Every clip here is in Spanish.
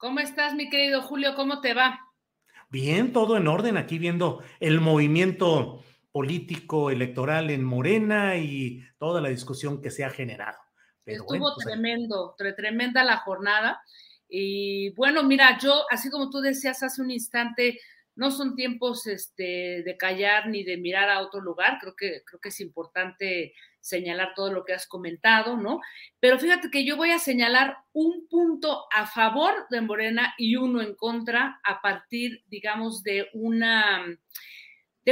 ¿Cómo estás, mi querido Julio? ¿Cómo te va? Bien, todo en orden. Aquí viendo el movimiento político electoral en Morena y toda la discusión que se ha generado. Pero Estuvo bueno, pues, tremendo, tremenda la jornada. Y bueno, mira, yo, así como tú decías hace un instante, no son tiempos este, de callar ni de mirar a otro lugar. Creo que, creo que es importante señalar todo lo que has comentado, ¿no? Pero fíjate que yo voy a señalar un punto a favor de Morena y uno en contra a partir, digamos, de una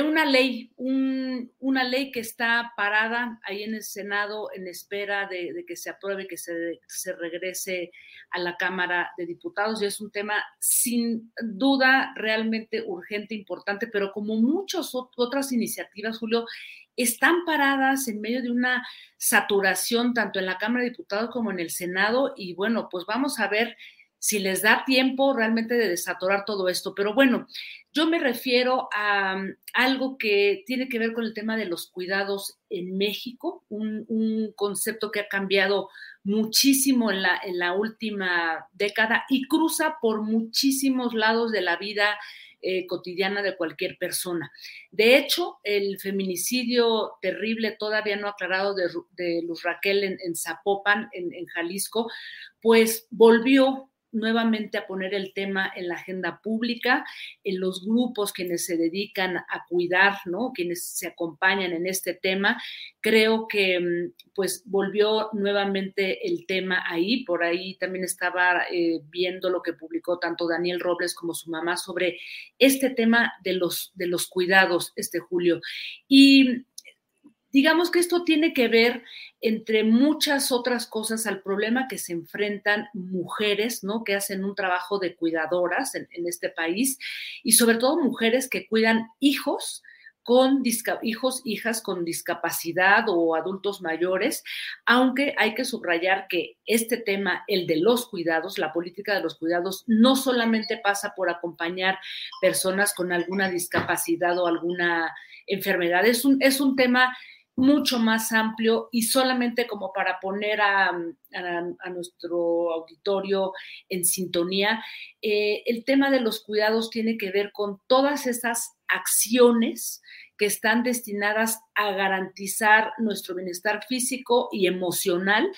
una ley, una ley que está parada ahí en el Senado en espera de, que se apruebe, que se, se, regrese a la Cámara de Diputados. Y es un tema sin duda realmente urgente, importante, pero como muchas otras iniciativas, Julio, están paradas en medio de una saturación tanto en la Cámara de Diputados como en el Senado y bueno, pues vamos a ver si les da tiempo realmente de desatorar todo esto. Pero bueno, yo me refiero a um, algo que tiene que ver con el tema de los cuidados en México, un, concepto que ha cambiado muchísimo en la, en la última década y cruza por muchísimos lados de la vida eh, cotidiana de cualquier persona. De hecho, el feminicidio terrible todavía no aclarado de, Luz Raquel en, Zapopan, en Jalisco, pues volvió nuevamente a poner el tema en la agenda pública, en los grupos quienes se dedican a cuidar, ¿no? Quienes se acompañan en este tema. Creo que mm, pues volvió nuevamente el tema ahí, por ahí también estaba eh, viendo lo que publicó tanto Daniel Robles como su mamá sobre este tema de los, de los cuidados este julio. Y digamos que esto tiene que ver, entre muchas otras cosas, al problema que se enfrentan mujeres, ¿no? Que hacen un trabajo de cuidadoras en, este país y sobre todo mujeres que cuidan hijos con hijos, hijas con discapacidad o adultos mayores, aunque hay que subrayar que este tema, el de los cuidados, la política de los cuidados, no solamente pasa por acompañar personas con alguna discapacidad o alguna enfermedad, es un, es un tema mucho más amplio y solamente como para poner a, nuestro auditorio en sintonía, eh, el tema de los cuidados tiene que ver con todas esas acciones que están destinadas a garantizar nuestro bienestar físico y emocional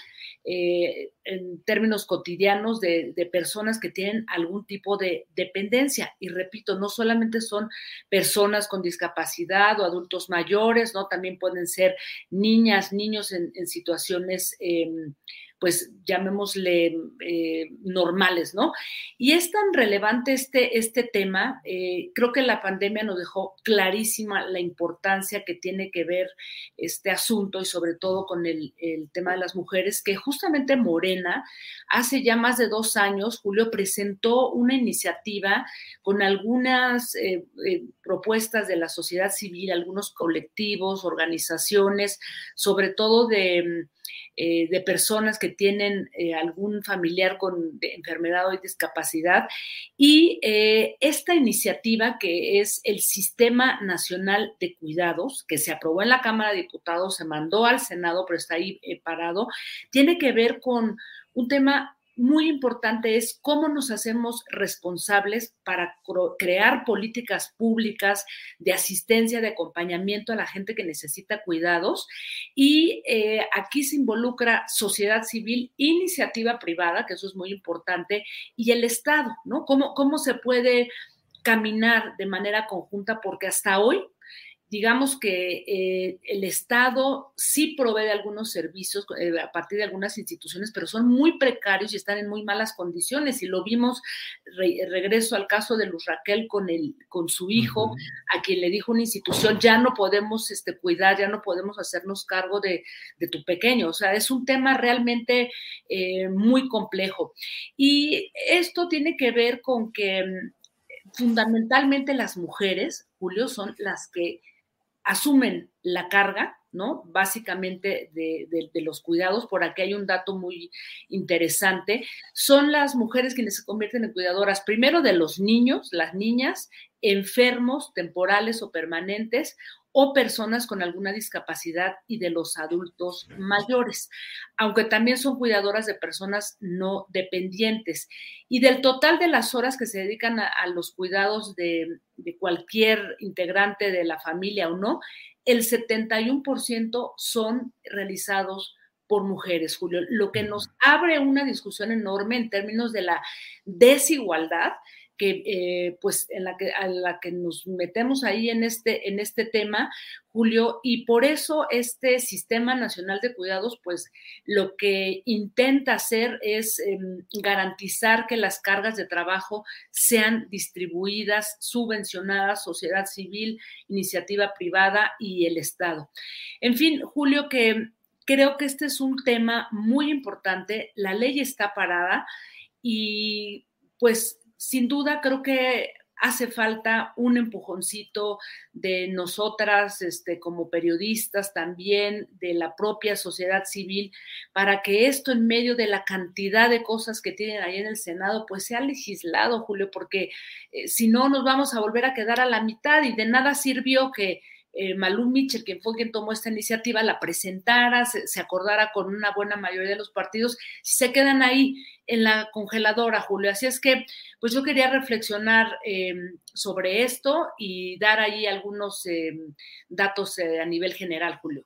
eh, en términos cotidianos de, personas que tienen algún tipo de dependencia. Y repito, no solamente son personas con discapacidad o adultos mayores, ¿no? También pueden ser niñas, niños en, situaciones em, pues llamémosle eh, normales, ¿no? Y es tan relevante este, este tema, eh, creo que la pandemia nos dejó clarísima la importancia que tiene que ver este asunto y sobre todo con el, tema de las mujeres, que justamente Morena, hace ya más de dos años, Julio presentó una iniciativa con algunas eh, propuestas de la sociedad civil, algunos colectivos, organizaciones, sobre todo de eh, de personas que tienen eh, algún familiar con enfermedad o discapacidad. Y eh, esta iniciativa, que es el Sistema Nacional de Cuidados, que se aprobó en la Cámara de Diputados, se mandó al Senado, pero está ahí parado, tiene que ver con un tema muy importante es cómo nos hacemos responsables para crear políticas públicas de asistencia, de acompañamiento a la gente que necesita cuidados. Y eh, aquí se involucra sociedad civil, iniciativa privada, que eso es muy importante, y el Estado, ¿no? ¿Cómo, cómo se puede caminar de manera conjunta? Porque hasta hoy digamos que eh, el Estado sí provee algunos servicios eh, a partir de algunas instituciones, pero son muy precarios y están en muy malas condiciones. Y lo vimos, regreso al caso de Luz Raquel con, el, con su hijo, a quien le dijo una institución, ya no podemos este, cuidar, ya no podemos hacernos cargo de, tu pequeño. O sea, es un tema realmente eh, muy complejo. Y esto tiene que ver con que mm, fundamentalmente las mujeres, Julio, son las que asumen la carga, ¿no? Básicamente de, los cuidados, por aquí hay un dato muy interesante, son las mujeres quienes se convierten en cuidadoras, primero de los niños, las niñas, enfermos, temporales o permanentes, o personas con alguna discapacidad y de los adultos mayores, aunque también son cuidadoras de personas no dependientes. Y del total de las horas que se dedican a, los cuidados de, de cualquier integrante de la familia o no, el 71% son realizados por mujeres, Julio, lo que nos abre una discusión enorme en términos de la desigualdad que eh, pues en la que a la que nos metemos ahí en este en este tema Julio y por eso este sistema nacional de cuidados pues lo que intenta hacer es em, garantizar que las cargas de trabajo sean distribuidas subvencionadas sociedad civil iniciativa privada y el estado. En fin Julio que creo que este es un tema muy importante la ley está parada y pues sin duda creo que hace falta un empujoncito de nosotras, este, como periodistas también, de la propia sociedad civil, para que esto en medio de la cantidad de cosas que tienen ahí en el Senado, pues sea legislado, Julio, porque eh, si no nos vamos a volver a quedar a la mitad y de nada sirvió que eh, Malú Mitchell, quien fue quien tomó esta iniciativa, la presentara, se, acordara con una buena mayoría de los partidos, si se quedan ahí en la congeladora, Julio. Así es que, pues yo quería reflexionar eh, sobre esto y dar ahí algunos eh, datos a nivel general, Julio.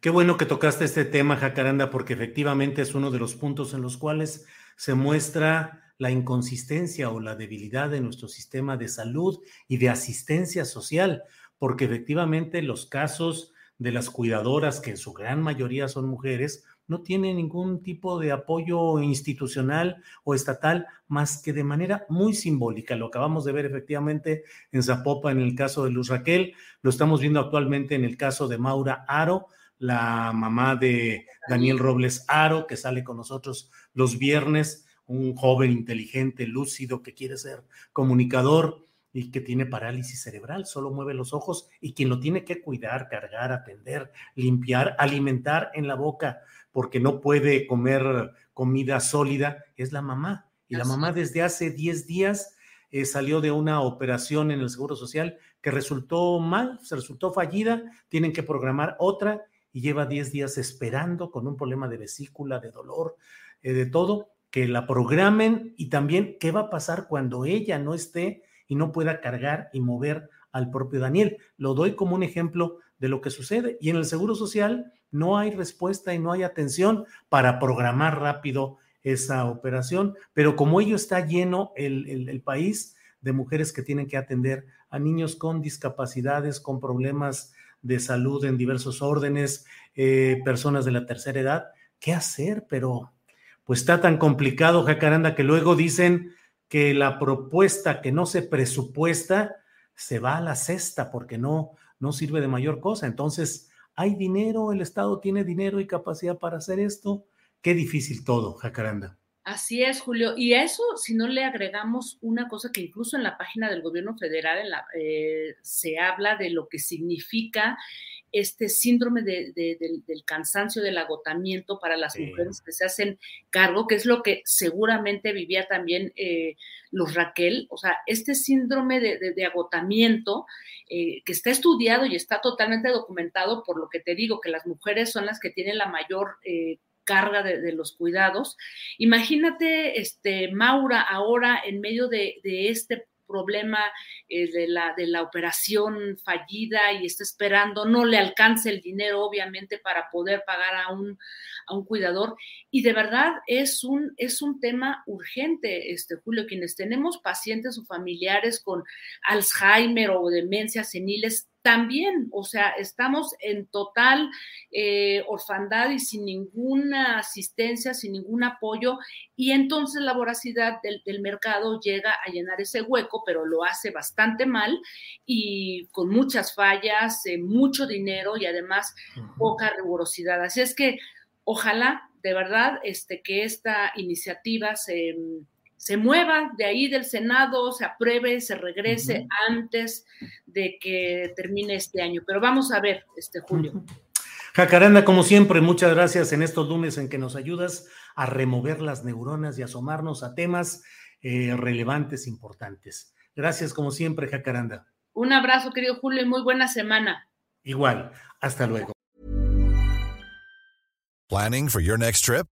Qué bueno que tocaste este tema, Jacaranda, porque efectivamente es uno de los puntos en los cuales se muestra la inconsistencia o la debilidad de nuestro sistema de salud y de asistencia social porque efectivamente los casos de las cuidadoras, que en su gran mayoría son mujeres, no tienen ningún tipo de apoyo institucional o estatal más que de manera muy simbólica. Lo acabamos de ver efectivamente en Zapopa en el caso de Luz Raquel, lo estamos viendo actualmente en el caso de Maura Aro, la mamá de Daniel Robles Aro, que sale con nosotros los viernes, un joven inteligente, lúcido, que quiere ser comunicador y que tiene parálisis cerebral, solo mueve los ojos y quien lo tiene que cuidar, cargar, atender, limpiar, alimentar en la boca, porque no puede comer comida sólida, es la mamá. Y la mamá desde hace 10 días eh, salió de una operación en el Seguro Social que resultó mal, se resultó fallida, tienen que programar otra y lleva 10 días esperando con un problema de vesícula, de dolor, eh, de todo, que la programen y también qué va a pasar cuando ella no esté y no pueda cargar y mover al propio Daniel. Lo doy como un ejemplo de lo que sucede. Y en el Seguro Social no hay respuesta y no hay atención para programar rápido esa operación, pero como ello está lleno el, país de mujeres que tienen que atender a niños con discapacidades, con problemas de salud en diversos órdenes, eh, personas de la tercera edad, ¿qué hacer? Pero pues está tan complicado, Jacaranda, que luego dicen, que la propuesta que no se presupuesta se va a la cesta porque no, no sirve de mayor cosa. Entonces, hay dinero, el Estado tiene dinero y capacidad para hacer esto. Qué difícil todo, Jacaranda. Así es, Julio. Y eso, si no le agregamos una cosa que incluso en la página del gobierno federal eh, se habla de lo que significa este síndrome del cansancio, del agotamiento para las mujeres que se hacen cargo, que es lo que seguramente vivía también eh, Luz Raquel, o sea, este síndrome de, agotamiento eh, que está estudiado y está totalmente documentado por lo que te digo, que las mujeres son las que tienen la mayor... Eh, carga de, los cuidados. Imagínate, este, Maura, ahora en medio de, de este problema eh, de, la, de la operación fallida y está esperando, no le alcance el dinero, obviamente, para poder pagar a un, a un cuidador. Y de verdad es un, es un tema urgente, este, Julio, quienes tenemos pacientes o familiares con Alzheimer o demencias seniles, también, o sea, estamos en total eh, orfandad y sin ninguna asistencia, sin ningún apoyo, y entonces la voracidad del, mercado llega a llenar ese hueco, pero lo hace bastante mal y con muchas fallas, eh, mucho dinero y además poca rigurosidad. Así es que ojalá, de verdad, este, que esta iniciativa se se mueva de ahí del Senado, se apruebe, se regrese antes de que termine este año. Pero vamos a ver, este Julio. Jacaranda, como siempre, muchas gracias en estos lunes en que nos ayudas a remover las neuronas y asomarnos a temas eh, relevantes, importantes. Gracias, como siempre, Jacaranda. Un abrazo, querido Julio, y muy buena semana. Igual, hasta luego. Planning for your next trip?